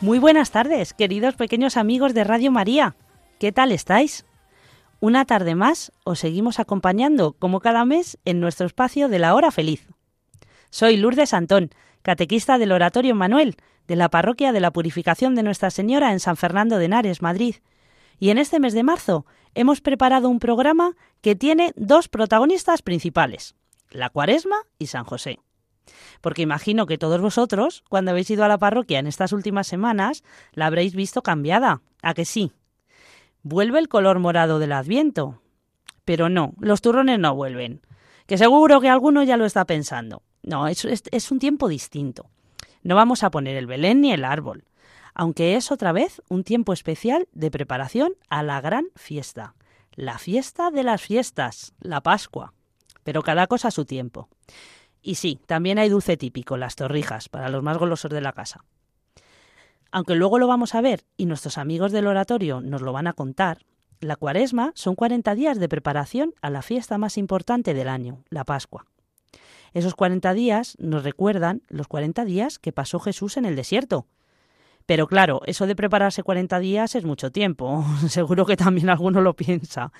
Muy buenas tardes, queridos pequeños amigos de Radio María. ¿Qué tal estáis? Una tarde más os seguimos acompañando, como cada mes, en nuestro espacio de la hora feliz. Soy Lourdes Antón, catequista del Oratorio Manuel, de la Parroquia de la Purificación de Nuestra Señora en San Fernando de Henares, Madrid. Y en este mes de marzo hemos preparado un programa que tiene dos protagonistas principales, la Cuaresma y San José porque imagino que todos vosotros, cuando habéis ido a la parroquia en estas últimas semanas, la habréis visto cambiada. ¿A que sí? Vuelve el color morado del Adviento. Pero no, los turrones no vuelven. Que seguro que alguno ya lo está pensando. No, es, es, es un tiempo distinto. No vamos a poner el Belén ni el árbol, aunque es otra vez un tiempo especial de preparación a la gran fiesta, la fiesta de las fiestas, la Pascua. Pero cada cosa a su tiempo. Y sí, también hay dulce típico, las torrijas, para los más golosos de la casa. Aunque luego lo vamos a ver y nuestros amigos del oratorio nos lo van a contar, la cuaresma son 40 días de preparación a la fiesta más importante del año, la Pascua. Esos 40 días nos recuerdan los 40 días que pasó Jesús en el desierto. Pero claro, eso de prepararse 40 días es mucho tiempo. Seguro que también alguno lo piensa.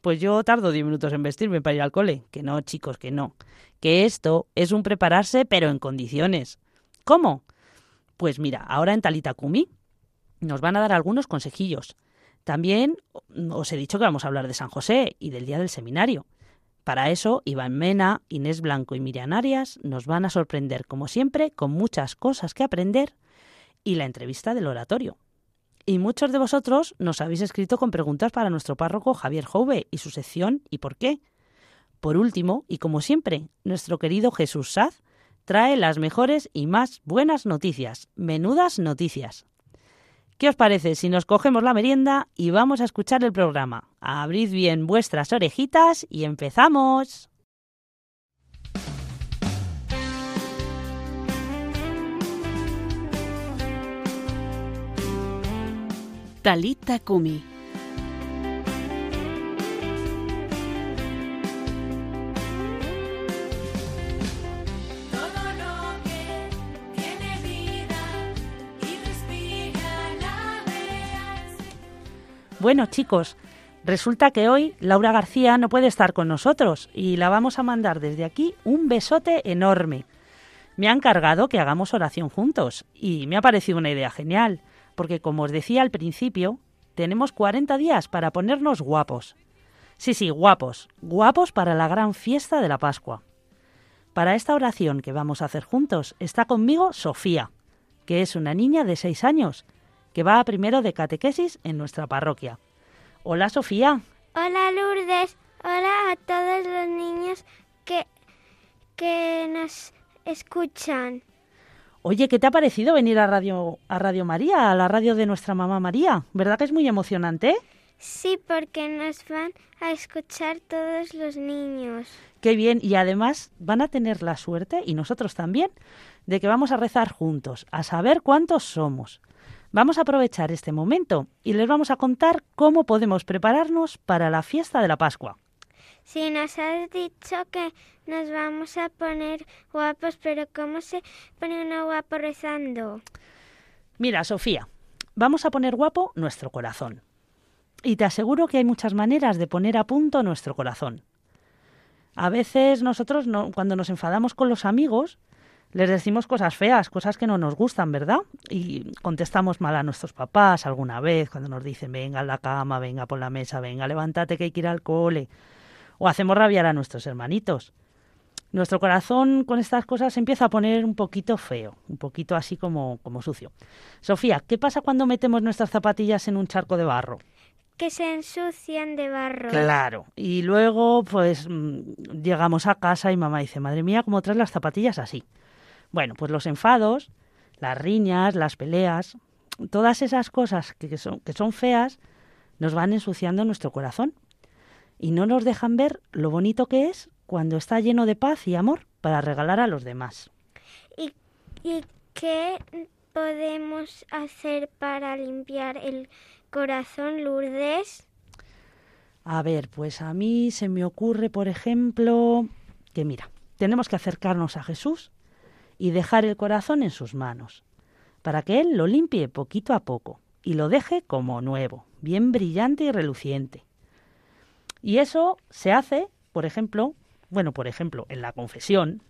Pues yo tardo 10 minutos en vestirme para ir al cole. Que no, chicos, que no. Que esto es un prepararse pero en condiciones. ¿Cómo? Pues mira, ahora en Talita Kumi nos van a dar algunos consejillos. También os he dicho que vamos a hablar de San José y del día del seminario. Para eso, Iván Mena, Inés Blanco y Miriam Arias nos van a sorprender, como siempre, con muchas cosas que aprender y la entrevista del oratorio. Y muchos de vosotros nos habéis escrito con preguntas para nuestro párroco Javier Jove y su sección ¿Y por qué? Por último, y como siempre, nuestro querido Jesús Saz trae las mejores y más buenas noticias, menudas noticias. ¿Qué os parece si nos cogemos la merienda y vamos a escuchar el programa? Abrid bien vuestras orejitas y empezamos. La veas. Bueno, chicos, resulta que hoy Laura García no puede estar con nosotros y la vamos a mandar desde aquí un besote enorme. Me ha encargado que hagamos oración juntos y me ha parecido una idea genial, porque como os decía al principio, tenemos 40 días para ponernos guapos. Sí, sí, guapos, guapos para la gran fiesta de la Pascua. Para esta oración que vamos a hacer juntos está conmigo Sofía, que es una niña de 6 años, que va a primero de catequesis en nuestra parroquia. Hola Sofía. Hola Lourdes, hola a todos los niños que, que nos escuchan. Oye, ¿qué te ha parecido venir a Radio, a Radio María, a la radio de nuestra mamá María? ¿Verdad que es muy emocionante? Sí, porque nos van a escuchar todos los niños. Qué bien, y además van a tener la suerte, y nosotros también, de que vamos a rezar juntos, a saber cuántos somos. Vamos a aprovechar este momento y les vamos a contar cómo podemos prepararnos para la fiesta de la Pascua. Sí, nos has dicho que nos vamos a poner guapos, pero ¿cómo se pone uno guapo rezando? Mira, Sofía, vamos a poner guapo nuestro corazón. Y te aseguro que hay muchas maneras de poner a punto nuestro corazón. A veces nosotros, no- cuando nos enfadamos con los amigos, les decimos cosas feas, cosas que no nos gustan, ¿verdad? Y contestamos mal a nuestros papás alguna vez cuando nos dicen, venga a la cama, venga por la mesa, venga, levántate que hay que ir al cole. O hacemos rabiar a nuestros hermanitos. Nuestro corazón con estas cosas se empieza a poner un poquito feo, un poquito así como, como sucio. Sofía, ¿qué pasa cuando metemos nuestras zapatillas en un charco de barro? que se ensucian de barro. Claro. Y luego, pues, mm, llegamos a casa y mamá dice, madre mía, ¿cómo traes las zapatillas así? Bueno, pues los enfados, las riñas, las peleas, todas esas cosas que, que son, que son feas, nos van ensuciando nuestro corazón y no nos dejan ver lo bonito que es cuando está lleno de paz y amor para regalar a los demás. ¿Y, y qué podemos hacer para limpiar el corazón, Lourdes? A ver, pues a mí se me ocurre, por ejemplo, que mira, tenemos que acercarnos a Jesús y dejar el corazón en sus manos, para que Él lo limpie poquito a poco y lo deje como nuevo, bien brillante y reluciente. Y eso se hace, por ejemplo, bueno, por ejemplo, en la confesión,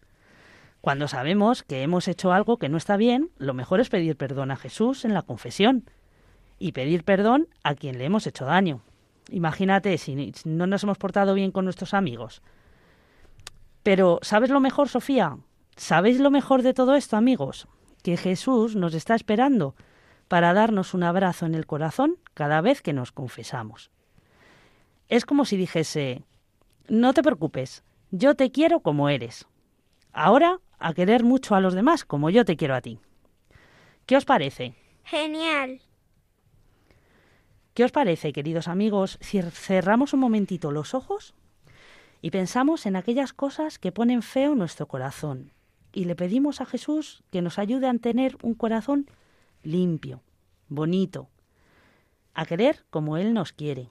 cuando sabemos que hemos hecho algo que no está bien, lo mejor es pedir perdón a Jesús en la confesión y pedir perdón a quien le hemos hecho daño. Imagínate si no nos hemos portado bien con nuestros amigos. Pero, ¿sabes lo mejor, Sofía? ¿Sabéis lo mejor de todo esto, amigos? Que Jesús nos está esperando para darnos un abrazo en el corazón cada vez que nos confesamos. Es como si dijese, no te preocupes, yo te quiero como eres. Ahora a querer mucho a los demás como yo te quiero a ti. ¿Qué os parece? Genial. ¿Qué os parece, queridos amigos, si cerramos un momentito los ojos y pensamos en aquellas cosas que ponen feo nuestro corazón y le pedimos a Jesús que nos ayude a tener un corazón limpio, bonito, a querer como Él nos quiere?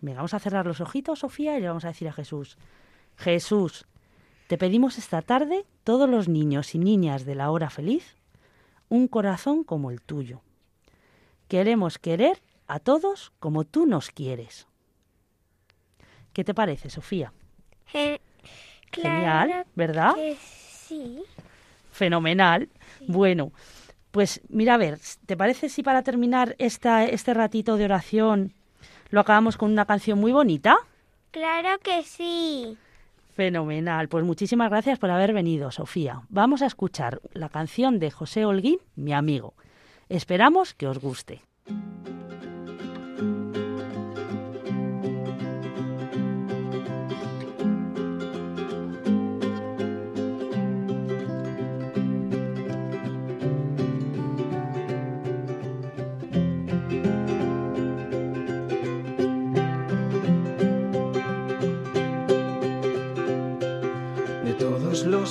Venga, vamos a cerrar los ojitos, Sofía, y le vamos a decir a Jesús, Jesús, te pedimos esta tarde, todos los niños y niñas de la hora feliz, un corazón como el tuyo. Queremos querer a todos como tú nos quieres. ¿Qué te parece, Sofía? Ge- Genial, ¿verdad? que sí. Fenomenal. Bueno, pues mira, a ver, ¿te parece si para terminar esta, este ratito de oración lo acabamos con una canción muy bonita? Claro que sí. Fenomenal. Pues muchísimas gracias por haber venido, Sofía. Vamos a escuchar la canción de José Holguín, mi amigo. Esperamos que os guste.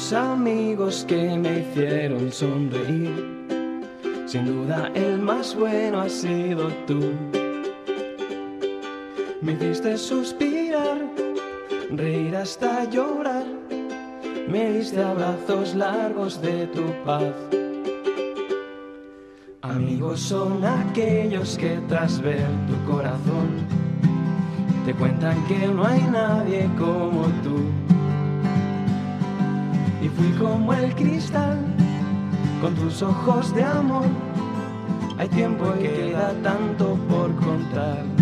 Los amigos que me hicieron sonreír. Sin duda el más bueno has sido tú. Me hiciste suspirar, reír hasta llorar. Me diste abrazos largos de tu paz. Amigos son aquellos que tras ver tu corazón te cuentan que no hay nadie como tú y fui como el cristal con tus ojos de amor. Hay tiempo y queda tanto por contar.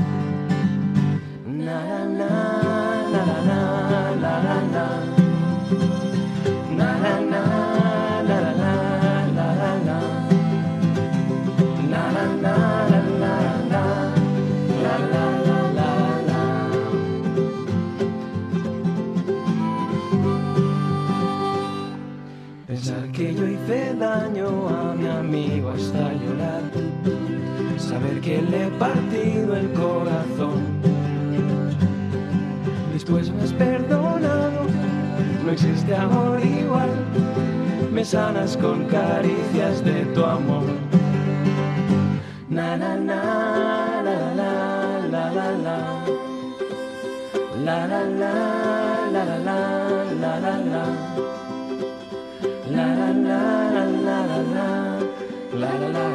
Sanas con caricias de tu amor. Na na na la la la la la la la la la la la la la la La la la la la la la la la la la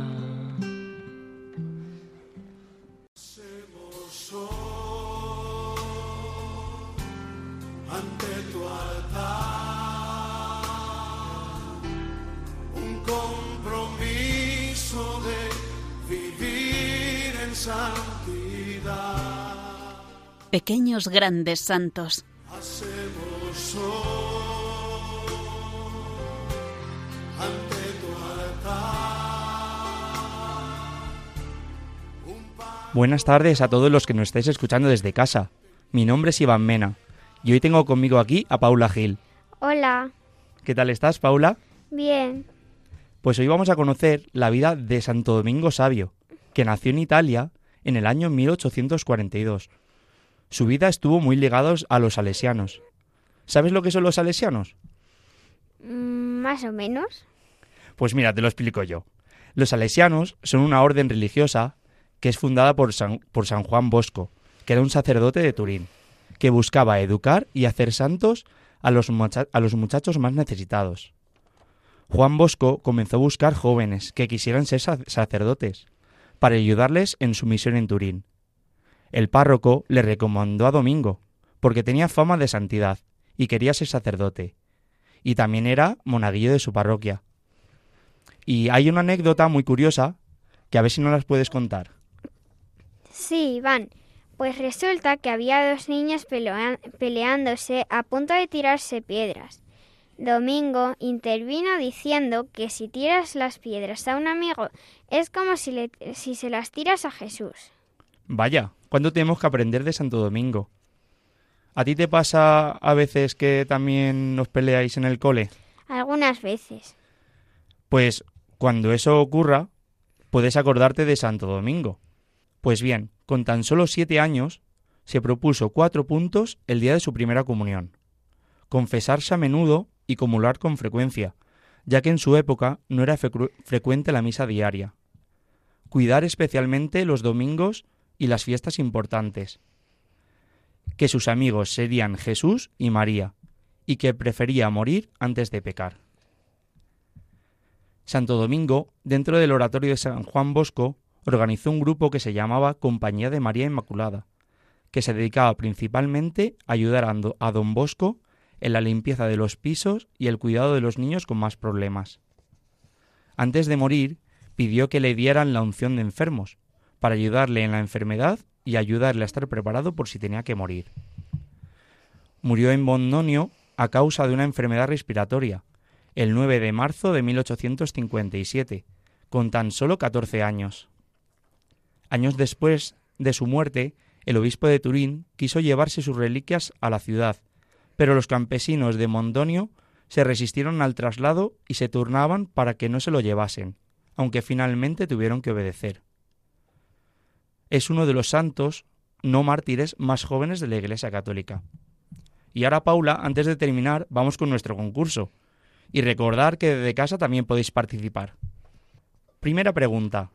Pequeños grandes santos. Hacemos hoy ante tu altar un pan Buenas tardes a todos los que nos estáis escuchando desde casa. Mi nombre es Iván Mena y hoy tengo conmigo aquí a Paula Gil. Hola, ¿Qué tal estás, Paula? bien. Pues hoy vamos a conocer la vida de Santo Domingo Sabio, que nació en Italia en el año 1842. Su vida estuvo muy ligada a los salesianos. ¿Sabes lo que son los salesianos? Mm, Más o menos. Pues mira, te lo explico yo. Los salesianos son una orden religiosa que es fundada por San, por San Juan Bosco, que era un sacerdote de Turín, que buscaba educar y hacer santos a los, a los muchachos más necesitados. Juan Bosco comenzó a buscar jóvenes que quisieran ser sa- sacerdotes, para ayudarles en su misión en Turín. El párroco le recomendó a Domingo, porque tenía fama de santidad y quería ser sacerdote, y también era monaguillo de su parroquia. Y hay una anécdota muy curiosa que a ver si no las puedes contar. Sí, Iván. Pues resulta que había dos pelea- peleándose a punto de tirarse piedras. Domingo intervino diciendo que si tiras las piedras a un amigo es como si, le- si se las tiras a Jesús. Vaya, ¿cuánto tenemos que aprender de Santo Domingo? ¿A ti te pasa a veces que también os peleáis en el cole? Algunas veces. Pues cuando eso ocurra, puedes acordarte de Santo Domingo. Pues bien, con tan solo siete años, se propuso cuatro puntos el día de su primera comunión. Confesarse a menudo y comulgar con frecuencia, ya que en su época no era frecuente la misa diaria. Cuidar especialmente los domingos y las fiestas importantes. Que sus amigos serían Jesús y María, y que prefería morir antes de pecar. Santo Domingo, dentro del oratorio de San Juan Bosco, organizó un grupo que se llamaba Compañía de María Inmaculada, que se dedicaba principalmente a ayudar a Do- a don Bosco en la limpieza de los pisos y el cuidado de los niños con más problemas. Antes de morir, pidió que le dieran la unción de enfermos, para ayudarle en la enfermedad y ayudarle a estar preparado por si tenía que morir. Murió en Bondonio a causa de una enfermedad respiratoria, el 9 de marzo de 1857, con tan solo 14 años. Años después de su muerte, el obispo de Turín quiso llevarse sus reliquias a la ciudad, pero los campesinos de Mondonio se resistieron al traslado y se turnaban para que no se lo llevasen, aunque finalmente tuvieron que obedecer. Es uno de los santos no mártires más jóvenes de la Iglesia Católica. Y ahora, Paula, antes de terminar, vamos con nuestro concurso. Y recordar que desde casa también podéis participar. Primera pregunta.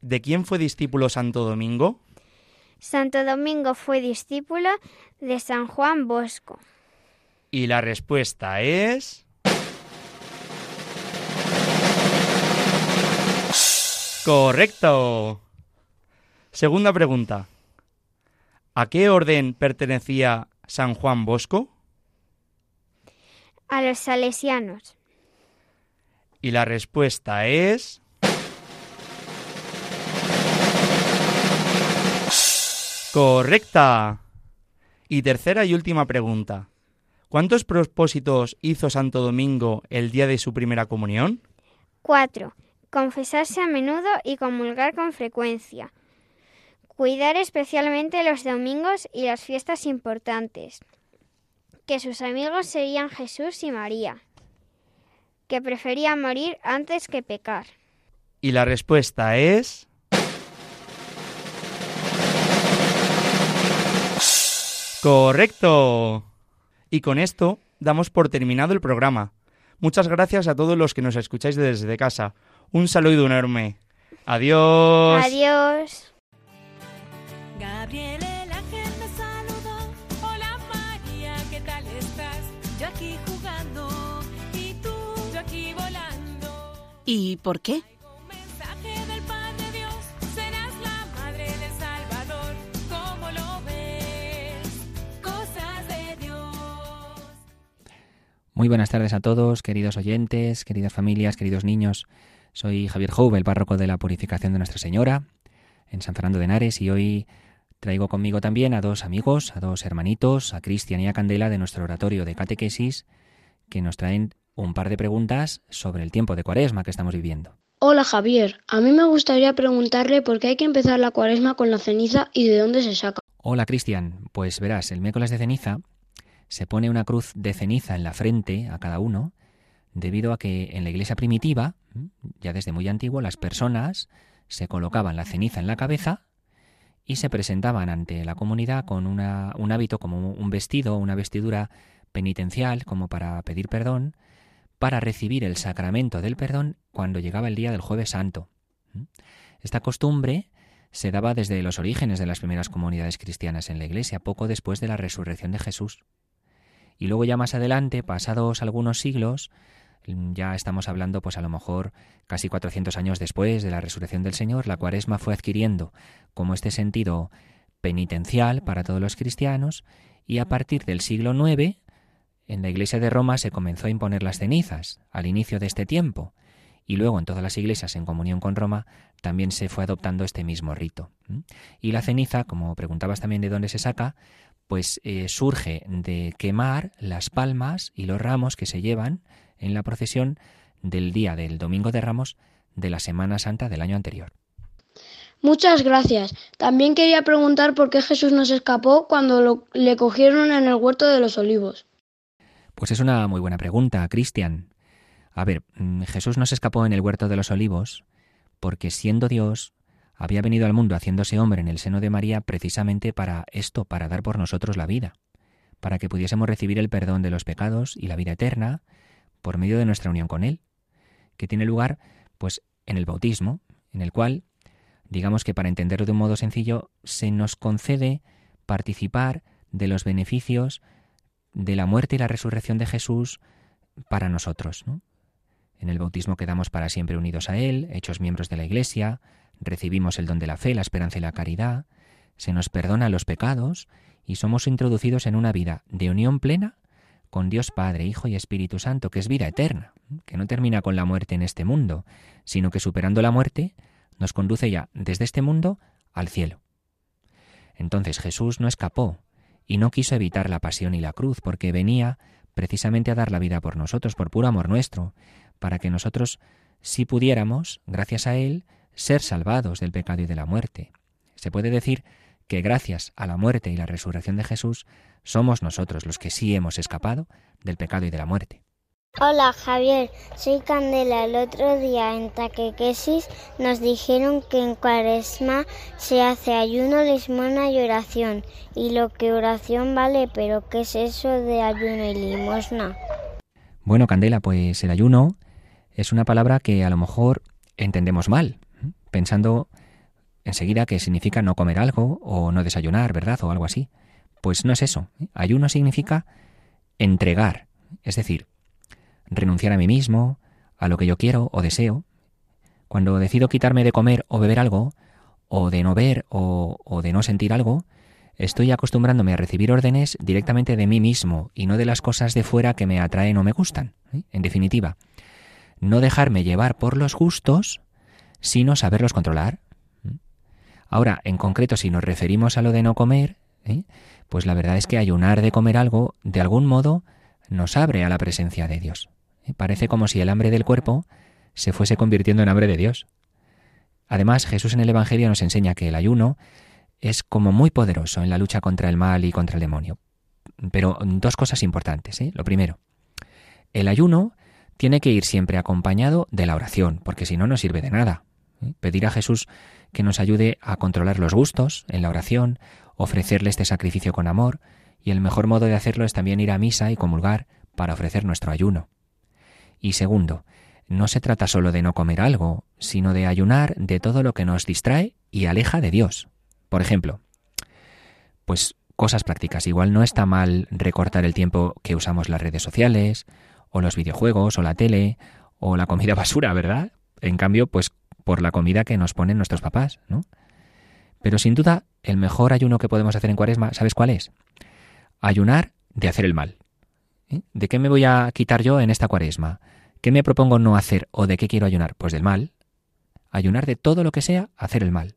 ¿De quién fue discípulo Santo Domingo? Santo Domingo fue discípulo de San Juan Bosco. Y la respuesta es... Correcto. Segunda pregunta. ¿A qué orden pertenecía San Juan Bosco? A los salesianos. Y la respuesta es... Correcta. Y tercera y última pregunta. ¿Cuántos propósitos hizo Santo Domingo el día de su primera comunión? 4. Confesarse a menudo y comulgar con frecuencia. Cuidar especialmente los domingos y las fiestas importantes. Que sus amigos serían Jesús y María. Que prefería morir antes que pecar. Y la respuesta es... Correcto. Y con esto damos por terminado el programa. Muchas gracias a todos los que nos escucháis desde casa. Un saludo enorme. Adiós. Adiós. Gabriel el ángel me saludó. Hola María, ¿qué tal estás? Yo aquí jugando y tú, yo aquí volando. ¿Y por qué? Muy buenas tardes a todos, queridos oyentes, queridas familias, queridos niños. Soy Javier Jouve, el párroco de la Purificación de Nuestra Señora en San Fernando de Henares y hoy traigo conmigo también a dos amigos, a dos hermanitos, a Cristian y a Candela de nuestro oratorio de catequesis que nos traen un par de preguntas sobre el tiempo de cuaresma que estamos viviendo. Hola Javier, a mí me gustaría preguntarle por qué hay que empezar la cuaresma con la ceniza y de dónde se saca. Hola Cristian, pues verás, el miércoles de ceniza se pone una cruz de ceniza en la frente a cada uno, debido a que en la iglesia primitiva, ya desde muy antiguo, las personas se colocaban la ceniza en la cabeza y se presentaban ante la comunidad con un hábito como un vestido, una vestidura penitencial, como para pedir perdón, para recibir el sacramento del perdón cuando llegaba el día del jueves santo. Esta costumbre se daba desde los orígenes de las primeras comunidades cristianas en la iglesia, poco después de la resurrección de Jesús. Y luego ya más adelante, pasados algunos siglos, ya estamos hablando pues a lo mejor casi 400 años después de la resurrección del Señor, la cuaresma fue adquiriendo como este sentido penitencial para todos los cristianos y a partir del siglo IX en la iglesia de Roma se comenzó a imponer las cenizas al inicio de este tiempo y luego en todas las iglesias en comunión con Roma también se fue adoptando este mismo rito. Y la ceniza, como preguntabas también de dónde se saca, pues eh, surge de quemar las palmas y los ramos que se llevan en la procesión del día del Domingo de Ramos de la Semana Santa del año anterior. Muchas gracias. También quería preguntar por qué Jesús nos escapó cuando lo- le cogieron en el huerto de los olivos. Pues es una muy buena pregunta, Cristian. A ver, mm, Jesús no se escapó en el huerto de los olivos porque siendo Dios había venido al mundo haciéndose hombre en el seno de María precisamente para esto, para dar por nosotros la vida, para que pudiésemos recibir el perdón de los pecados y la vida eterna por medio de nuestra unión con Él, que tiene lugar pues en el bautismo, en el cual, digamos que para entenderlo de un modo sencillo, se nos concede participar de los beneficios de la muerte y la resurrección de Jesús para nosotros. ¿no? En el bautismo quedamos para siempre unidos a Él, hechos miembros de la Iglesia, recibimos el don de la fe, la esperanza y la caridad, se nos perdona los pecados y somos introducidos en una vida de unión plena con Dios Padre, Hijo y Espíritu Santo, que es vida eterna, que no termina con la muerte en este mundo, sino que superando la muerte nos conduce ya desde este mundo al cielo. Entonces Jesús no escapó y no quiso evitar la pasión y la cruz, porque venía precisamente a dar la vida por nosotros, por puro amor nuestro, para que nosotros, si pudiéramos, gracias a Él, ser salvados del pecado y de la muerte. Se puede decir que gracias a la muerte y la resurrección de Jesús, somos nosotros los que sí hemos escapado del pecado y de la muerte. Hola Javier, soy Candela. El otro día en Taquequesis nos dijeron que en Cuaresma se hace ayuno, limosna y oración. Y lo que oración vale, pero ¿qué es eso de ayuno y limosna? Bueno, Candela, pues el ayuno es una palabra que a lo mejor entendemos mal, pensando enseguida que significa no comer algo o no desayunar, ¿verdad? O algo así. Pues no es eso. Ayuno significa entregar, es decir, renunciar a mí mismo, a lo que yo quiero o deseo. Cuando decido quitarme de comer o beber algo, o de no ver o, o de no sentir algo, estoy acostumbrándome a recibir órdenes directamente de mí mismo y no de las cosas de fuera que me atraen o me gustan. ¿eh? En definitiva, no dejarme llevar por los gustos, sino saberlos controlar. Ahora, en concreto, si nos referimos a lo de no comer, ¿eh? pues la verdad es que ayunar de comer algo, de algún modo, nos abre a la presencia de Dios. ¿eh? Parece como si el hambre del cuerpo se fuese convirtiendo en hambre de Dios. Además, Jesús en el Evangelio nos enseña que el ayuno es como muy poderoso en la lucha contra el mal y contra el demonio. Pero dos cosas importantes. ¿eh? Lo primero, el ayuno tiene que ir siempre acompañado de la oración, porque si no, no sirve de nada. Pedir a Jesús que nos ayude a controlar los gustos en la oración, ofrecerle este sacrificio con amor, y el mejor modo de hacerlo es también ir a misa y comulgar para ofrecer nuestro ayuno. Y segundo, no se trata solo de no comer algo, sino de ayunar de todo lo que nos distrae y aleja de Dios. Por ejemplo, pues cosas prácticas. Igual no está mal recortar el tiempo que usamos las redes sociales, o los videojuegos, o la tele, o la comida basura, ¿verdad? En cambio, pues por la comida que nos ponen nuestros papás, ¿no? Pero sin duda, el mejor ayuno que podemos hacer en cuaresma, ¿sabes cuál es? Ayunar de hacer el mal. ¿Eh? ¿De qué me voy a quitar yo en esta cuaresma? ¿Qué me propongo no hacer o de qué quiero ayunar? Pues del mal. Ayunar de todo lo que sea, hacer el mal.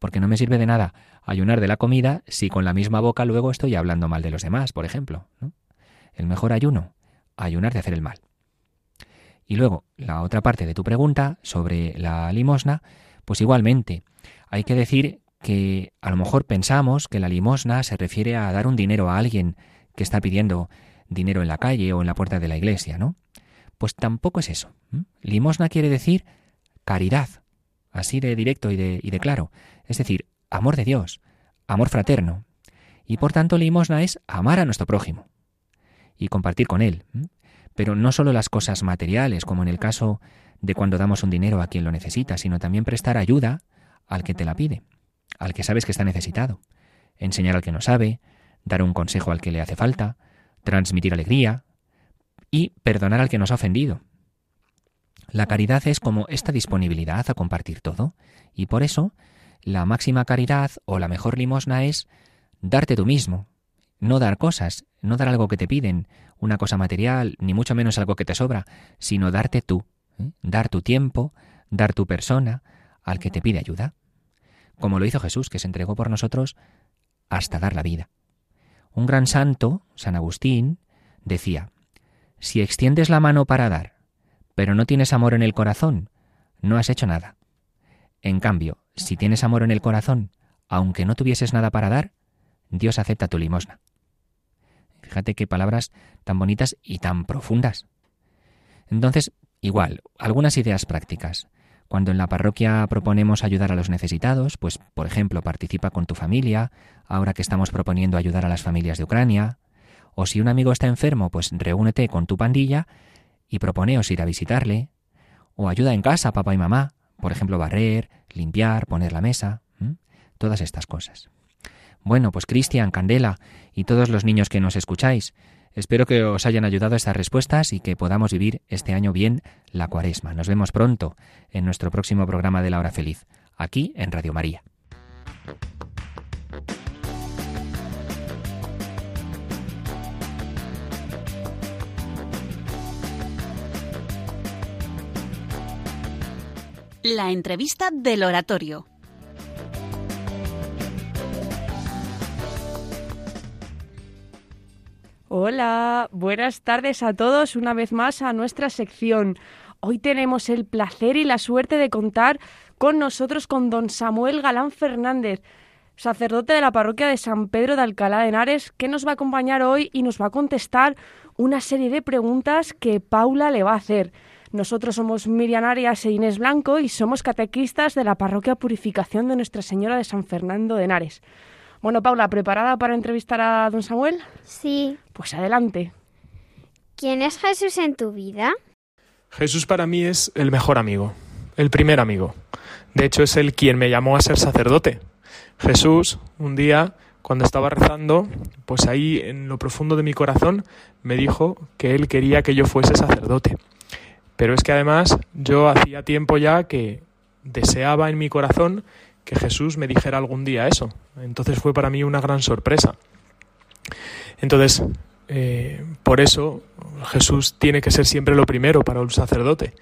Porque no me sirve de nada ayunar de la comida si con la misma boca luego estoy hablando mal de los demás, por ejemplo. El mejor ayuno, ayunar de hacer el mal. Y luego, la otra parte de tu pregunta sobre la limosna, pues igualmente, hay que decir que a lo mejor pensamos que la limosna se refiere a dar un dinero a alguien que está pidiendo dinero en la calle o en la puerta de la iglesia, ¿no? Pues tampoco es eso. Limosna quiere decir caridad, así de directo y de, y de claro. Es decir, amor de Dios, amor fraterno. Y por tanto, limosna es amar a nuestro prójimo y compartir con él. Pero no solo las cosas materiales, como en el caso de cuando damos un dinero a quien lo necesita, sino también prestar ayuda al que te la pide, al que sabes que está necesitado, enseñar al que no sabe, dar un consejo al que le hace falta, transmitir alegría y perdonar al que nos ha ofendido. La caridad es como esta disponibilidad a compartir todo, y por eso la máxima caridad o la mejor limosna es darte tú mismo, no dar cosas, no dar algo que te piden, una cosa material, ni mucho menos algo que te sobra, sino darte tú, ¿eh? dar tu tiempo, dar tu persona al que te pide ayuda, como lo hizo Jesús, que se entregó por nosotros hasta dar la vida. Un gran santo, San Agustín, decía, si extiendes la mano para dar, pero no tienes amor en el corazón, no has hecho nada. En cambio, si tienes amor en el corazón, aunque no tuvieses nada para dar, Dios acepta tu limosna. Fíjate qué palabras tan bonitas y tan profundas. Entonces, igual, algunas ideas prácticas. Cuando en la parroquia proponemos ayudar a los necesitados, pues por ejemplo participa con tu familia, ahora que estamos proponiendo ayudar a las familias de Ucrania, o si un amigo está enfermo, pues reúnete con tu pandilla y proponeos ir a visitarle, o ayuda en casa, papá y mamá, por ejemplo barrer, limpiar, poner la mesa, todas estas cosas. Bueno, pues Cristian, Candela y todos los niños que nos escucháis, espero que os hayan ayudado estas respuestas y que podamos vivir este año bien la cuaresma. Nos vemos pronto en nuestro próximo programa de la hora feliz, aquí en Radio María. La entrevista del oratorio. Hola, buenas tardes a todos una vez más a nuestra sección. Hoy tenemos el placer y la suerte de contar con nosotros con don Samuel Galán Fernández, sacerdote de la parroquia de San Pedro de Alcalá de Henares, que nos va a acompañar hoy y nos va a contestar una serie de preguntas que Paula le va a hacer. Nosotros somos Miriam Arias e Inés Blanco y somos catequistas de la parroquia Purificación de Nuestra Señora de San Fernando de Henares. Bueno, Paula, ¿preparada para entrevistar a don Samuel? Sí. Pues adelante. ¿Quién es Jesús en tu vida? Jesús para mí es el mejor amigo, el primer amigo. De hecho, es él quien me llamó a ser sacerdote. Jesús, un día, cuando estaba rezando, pues ahí en lo profundo de mi corazón me dijo que él quería que yo fuese sacerdote. Pero es que además yo hacía tiempo ya que deseaba en mi corazón que Jesús me dijera algún día eso. Entonces fue para mí una gran sorpresa. Entonces, eh, por eso Jesús tiene que ser siempre lo primero para un sacerdote.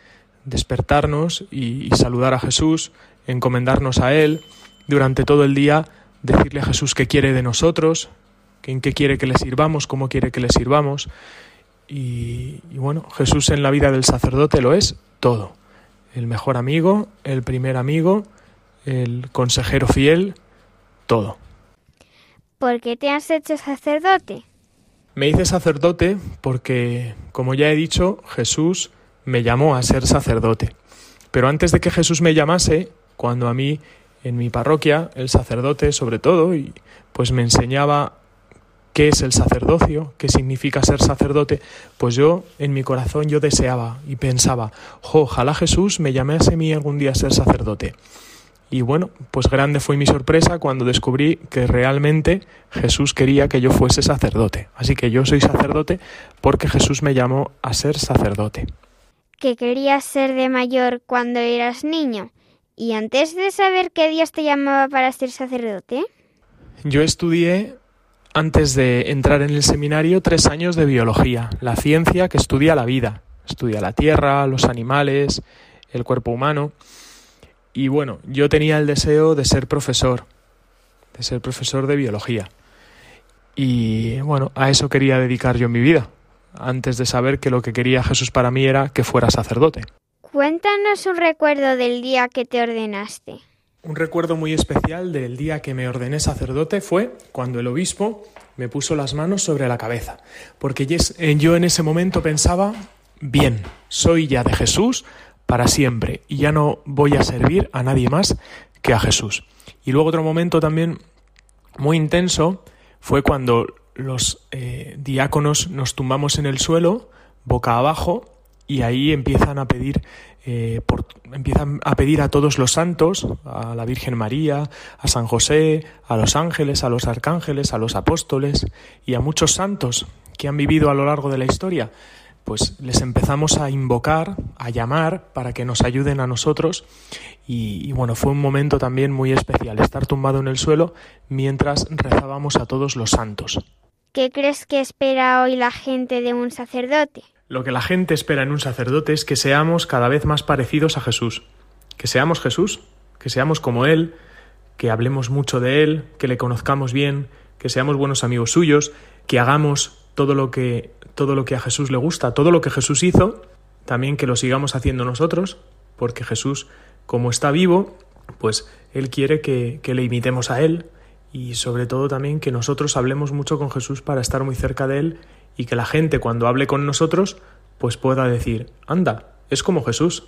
Despertarnos y, saludar a Jesús, encomendarnos a Él, durante todo el día decirle a Jesús qué quiere de nosotros, en qué quiere que le sirvamos, cómo quiere que le sirvamos. Y bueno, Jesús en la vida del sacerdote lo es todo. El mejor amigo, el primer amigo, el consejero fiel, todo. ¿Por qué te has hecho sacerdote? Me hice sacerdote porque, como ya he dicho, Jesús me llamó a ser sacerdote. Pero antes de que Jesús me llamase, cuando a mí en mi parroquia, el sacerdote sobre todo, y pues me enseñaba qué es el sacerdocio, qué significa ser sacerdote, pues yo en mi corazón yo deseaba y pensaba, "Jo, ojalá Jesús me llamase a mí algún día a ser sacerdote. Y bueno, pues grande fue mi sorpresa cuando descubrí que realmente Jesús quería que yo fuese sacerdote. Así que yo soy sacerdote porque Jesús me llamó a ser sacerdote. que querías ser de mayor cuando eras niño? ¿Y antes de saber que Dios te llamaba para ser sacerdote? Yo estudié, antes de entrar en el seminario, tres años de biología, la ciencia que estudia la vida, estudia la tierra, los animales, el cuerpo humano. Y bueno, yo tenía el deseo de ser profesor, de ser profesor de biología. Y bueno, a eso quería dedicar yo mi vida, antes de saber que lo que quería Jesús para mí era que fuera sacerdote. Cuéntanos un recuerdo del día que te ordenaste. Un recuerdo muy especial del día que me ordené sacerdote fue cuando el obispo me puso las manos sobre la cabeza, porque yo en ese momento pensaba, bien, soy ya de Jesús para siempre y ya no voy a servir a nadie más que a Jesús. Y luego otro momento también muy intenso fue cuando los eh, diáconos nos tumbamos en el suelo, boca abajo, y ahí empiezan a pedir eh, por- empiezan a pedir a todos los santos, a la Virgen María, a San José, a los ángeles, a los arcángeles, a los apóstoles y a muchos santos que han vivido a lo largo de la historia, pues les empezamos a invocar, a llamar para que nos ayuden a nosotros y, y bueno, fue un momento también muy especial estar tumbado en el suelo mientras rezábamos a todos los santos. ¿Qué crees que espera hoy la gente de un sacerdote? Lo que la gente espera en un sacerdote es que seamos cada vez más parecidos a Jesús, que seamos Jesús, que seamos como Él, que hablemos mucho de Él, que le conozcamos bien, que seamos buenos amigos suyos, que hagamos todo lo que todo lo que a Jesús le gusta, todo lo que Jesús hizo, también que lo sigamos haciendo nosotros, porque Jesús, como está vivo, pues Él quiere que, que le imitemos a Él y sobre todo también que nosotros hablemos mucho con Jesús para estar muy cerca de Él y que la gente cuando hable con nosotros pues pueda decir, anda, es como Jesús.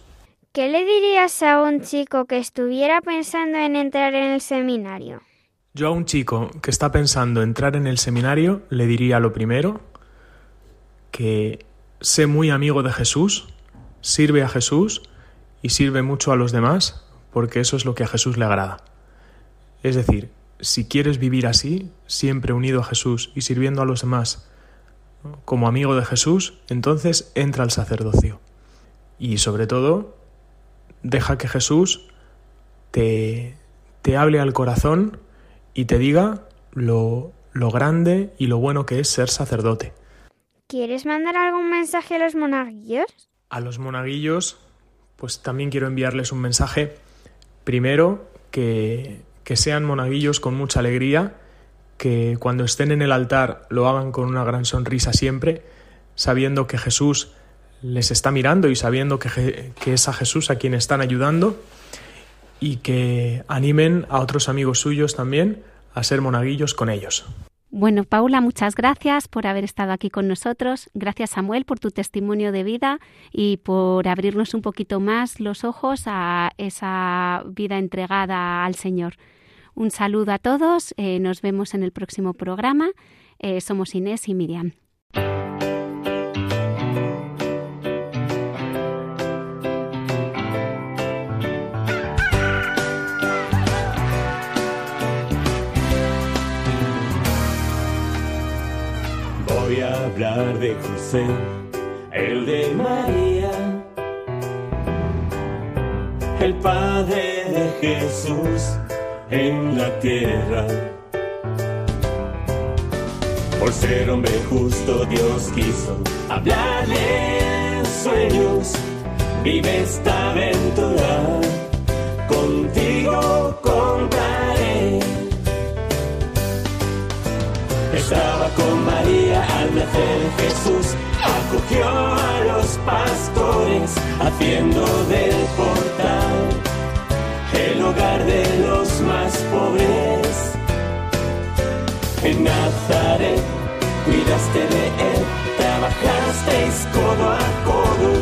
¿Qué le dirías a un chico que estuviera pensando en entrar en el seminario? Yo a un chico que está pensando entrar en el seminario le diría lo primero, que sé muy amigo de Jesús, sirve a Jesús y sirve mucho a los demás, porque eso es lo que a Jesús le agrada. Es decir, si quieres vivir así, siempre unido a Jesús y sirviendo a los demás como amigo de Jesús, entonces entra al sacerdocio. Y sobre todo, deja que Jesús te, te hable al corazón y te diga lo, lo grande y lo bueno que es ser sacerdote. ¿Quieres mandar algún mensaje a los monaguillos? A los monaguillos, pues también quiero enviarles un mensaje. Primero, que, que sean monaguillos con mucha alegría, que cuando estén en el altar lo hagan con una gran sonrisa siempre, sabiendo que Jesús les está mirando y sabiendo que, que es a Jesús a quien están ayudando y que animen a otros amigos suyos también a ser monaguillos con ellos. Bueno, Paula, muchas gracias por haber estado aquí con nosotros. Gracias, Samuel, por tu testimonio de vida y por abrirnos un poquito más los ojos a esa vida entregada al Señor. Un saludo a todos. eh, nos vemos en el próximo programa. Eh, somos Inés y Miriam. Hablar de José, el de María, el padre de Jesús en la tierra. Por ser hombre justo, Dios quiso hablarle en sueños. Vive esta aventura, contigo contaré. Estaba Jesús, acogió a los pastores, haciendo del portal el hogar de los más pobres. En Nazaret cuidaste de él, trabajasteis codo a codo,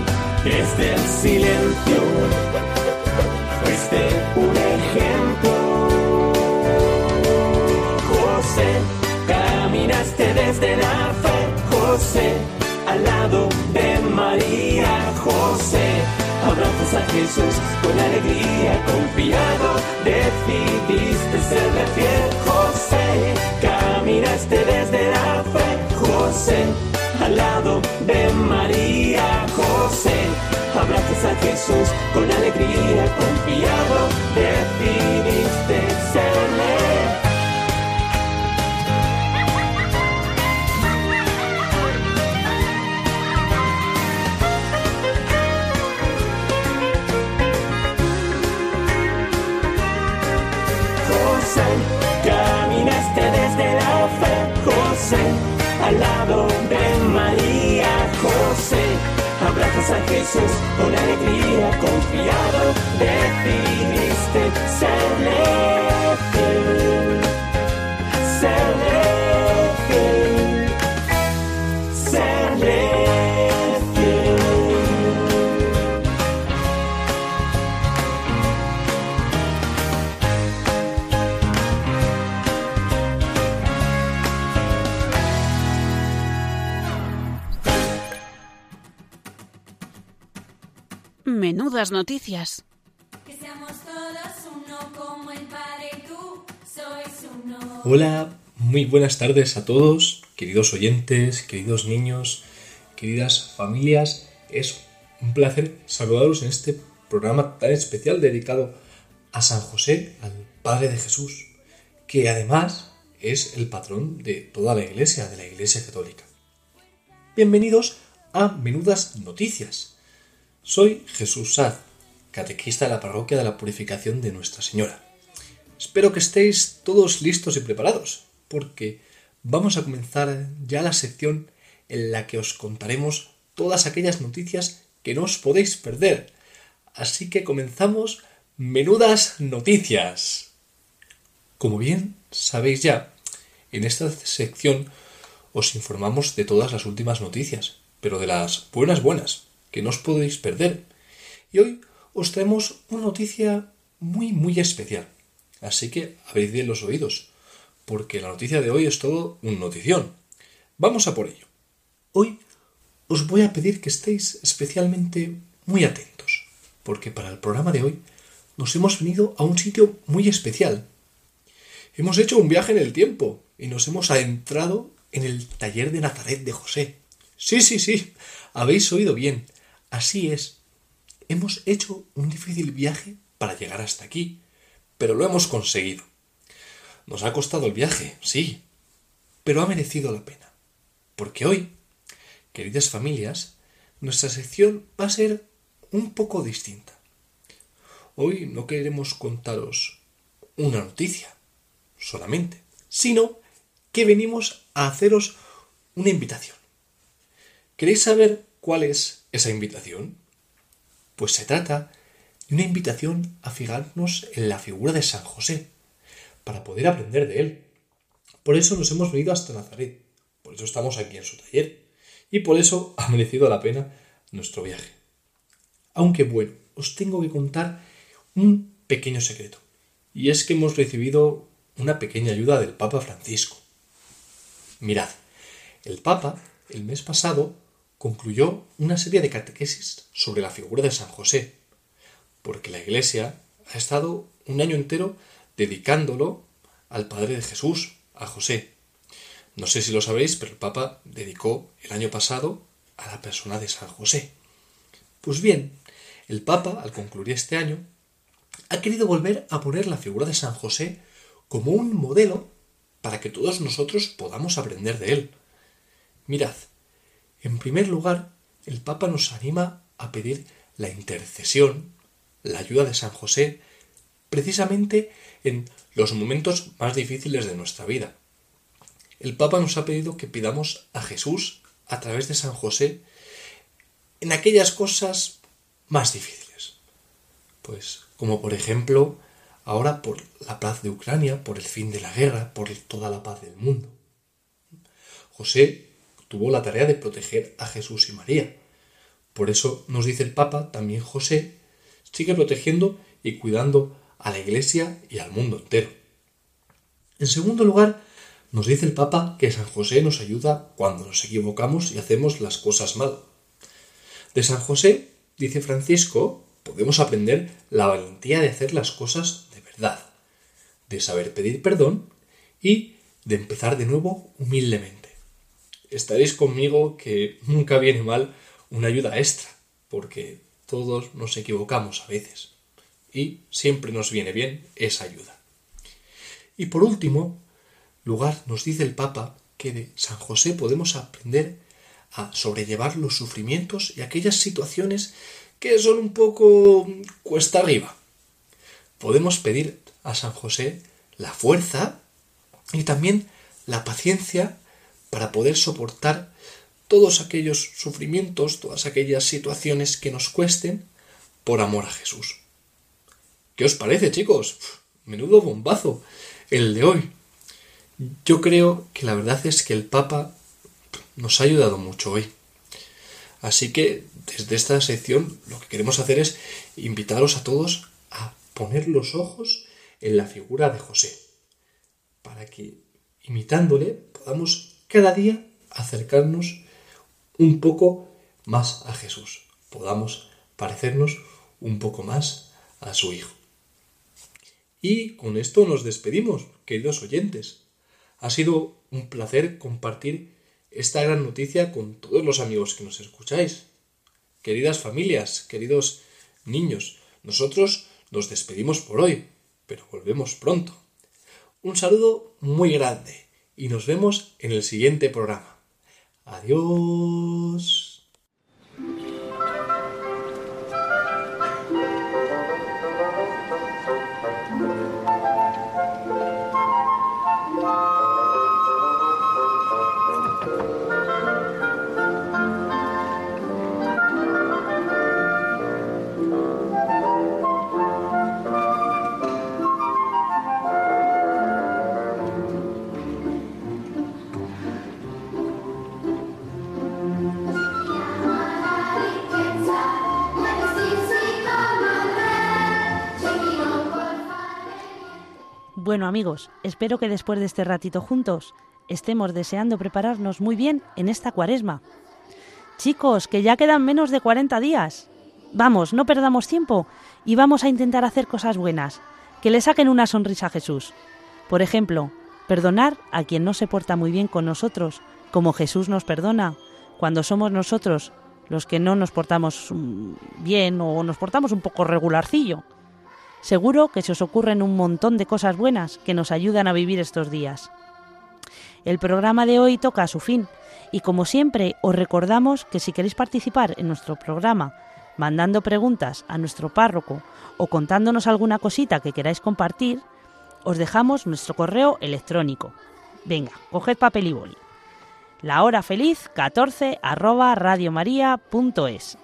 desde el silencio Al lado de María, José, abrazas a Jesús con alegría, confiado, decidiste serle fiel, José, caminaste desde la fe, José, al lado de María, José, Jesús, con alegría de María, José, abrazas a Jesús con alegría, confiado, decidiste serle noticias. Que seamos todos uno como el Padre y tú sois uno. Hola, muy buenas tardes a todos, queridos oyentes, queridos niños, queridas familias. Es un placer saludaros en este programa tan especial dedicado a San José, al Padre de Jesús, que además es el patrón de toda la Iglesia, de la Iglesia Católica. Bienvenidos a Menudas Noticias. Soy Jesús Saz, catequista de la Parroquia de la Purificación de Nuestra Señora. Espero que estéis todos listos y preparados, porque vamos a comenzar ya la sección en la que os contaremos todas aquellas noticias que no os podéis perder. Así que comenzamos menudas noticias. Como bien sabéis ya, en esta sección os informamos de todas las últimas noticias, pero de las buenas buenas, que no os podéis perder. Y hoy os traemos una noticia muy muy especial. Así que abrid bien los oídos, porque la noticia de hoy es todo un notición. Vamos a por ello. Hoy os voy a pedir que estéis especialmente muy atentos, porque para el programa de hoy nos hemos venido a un sitio muy especial. Hemos hecho un viaje en el tiempo y nos hemos adentrado en el taller de Nazaret de José. Sí, sí, sí, habéis oído bien. Así es. Hemos hecho un difícil viaje para llegar hasta aquí, pero lo hemos conseguido. Nos ha costado el viaje, sí, pero ha merecido la pena. Porque hoy, queridas familias, nuestra sección va a ser un poco distinta. Hoy no queremos contaros una noticia solamente, sino que venimos a haceros una invitación. ¿Queréis saber cuál es esa invitación? Pues se trata de una invitación a fijarnos en la figura de San José, para poder aprender de él. Por eso nos hemos venido hasta Nazaret, por eso estamos aquí en su taller, y por eso ha merecido la pena nuestro viaje. Aunque bueno, os tengo que contar un pequeño secreto, y es que hemos recibido una pequeña ayuda del Papa Francisco. Mirad, el Papa el mes pasado concluyó una serie de catequesis sobre la figura de San José, porque la Iglesia ha estado un año entero dedicándolo al Padre de Jesús, a José. No sé si lo sabéis, pero el Papa dedicó el año pasado a la persona de San José. Pues bien, el Papa, al concluir este año, ha querido volver a poner la figura de San José como un modelo para que todos nosotros podamos aprender de él. Mirad, en primer lugar, el Papa nos anima a pedir la intercesión, la ayuda de San José, precisamente en los momentos más difíciles de nuestra vida. El Papa nos ha pedido que pidamos a Jesús a través de San José en aquellas cosas más difíciles. Pues como por ejemplo ahora por la paz de Ucrania, por el fin de la guerra, por toda la paz del mundo. José tuvo la tarea de proteger a Jesús y María. Por eso nos dice el Papa, también José, sigue protegiendo y cuidando a la Iglesia y al mundo entero. En segundo lugar, nos dice el Papa que San José nos ayuda cuando nos equivocamos y hacemos las cosas mal. De San José, dice Francisco, podemos aprender la valentía de hacer las cosas de verdad, de saber pedir perdón y de empezar de nuevo humildemente. Estaréis conmigo que nunca viene mal una ayuda extra, porque todos nos equivocamos a veces y siempre nos viene bien esa ayuda. Y por último, lugar nos dice el Papa que de San José podemos aprender a sobrellevar los sufrimientos y aquellas situaciones que son un poco cuesta arriba. Podemos pedir a San José la fuerza y también la paciencia para poder soportar todos aquellos sufrimientos, todas aquellas situaciones que nos cuesten por amor a Jesús. ¿Qué os parece, chicos? Menudo bombazo el de hoy. Yo creo que la verdad es que el Papa nos ha ayudado mucho hoy. Así que desde esta sección lo que queremos hacer es invitaros a todos a poner los ojos en la figura de José, para que imitándole podamos cada día acercarnos un poco más a Jesús, podamos parecernos un poco más a su Hijo. Y con esto nos despedimos, queridos oyentes. Ha sido un placer compartir esta gran noticia con todos los amigos que nos escucháis. Queridas familias, queridos niños, nosotros nos despedimos por hoy, pero volvemos pronto. Un saludo muy grande y nos vemos en el siguiente programa. Adiós. Bueno amigos, espero que después de este ratito juntos estemos deseando prepararnos muy bien en esta cuaresma. Chicos, que ya quedan menos de 40 días. Vamos, no perdamos tiempo y vamos a intentar hacer cosas buenas, que le saquen una sonrisa a Jesús. Por ejemplo, perdonar a quien no se porta muy bien con nosotros, como Jesús nos perdona, cuando somos nosotros los que no nos portamos mm, bien o nos portamos un poco regularcillo. Seguro que se os ocurren un montón de cosas buenas que nos ayudan a vivir estos días. El programa de hoy toca a su fin y como siempre os recordamos que si queréis participar en nuestro programa mandando preguntas a nuestro párroco o contándonos alguna cosita que queráis compartir, os dejamos nuestro correo electrónico. Venga, coged papel y boli. La hora feliz 14 arroba radiomaria.es.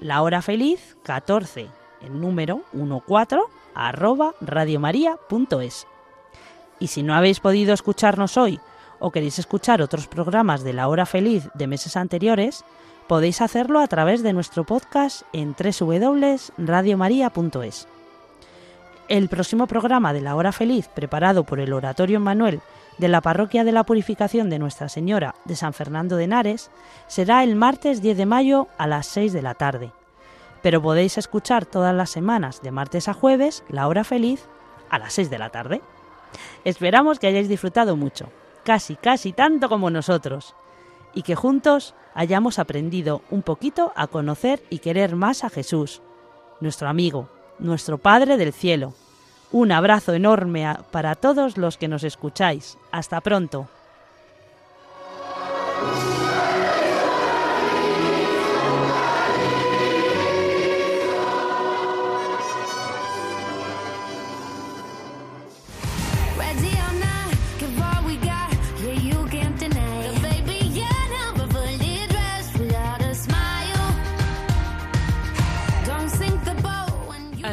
La hora feliz 14 número 14 arroba radiomaria.es. Y si no habéis podido escucharnos hoy o queréis escuchar otros programas de la hora feliz de meses anteriores, podéis hacerlo a través de nuestro podcast en www.radiomaria.es. El próximo programa de la hora feliz, preparado por el Oratorio Manuel de la Parroquia de la Purificación de Nuestra Señora de San Fernando de Henares, será el martes 10 de mayo a las 6 de la tarde. Pero podéis escuchar todas las semanas, de martes a jueves, la hora feliz a las 6 de la tarde. Esperamos que hayáis disfrutado mucho, casi, casi tanto como nosotros, y que juntos hayamos aprendido un poquito a conocer y querer más a Jesús, nuestro amigo, nuestro Padre del Cielo. Un abrazo enorme para todos los que nos escucháis. Hasta pronto.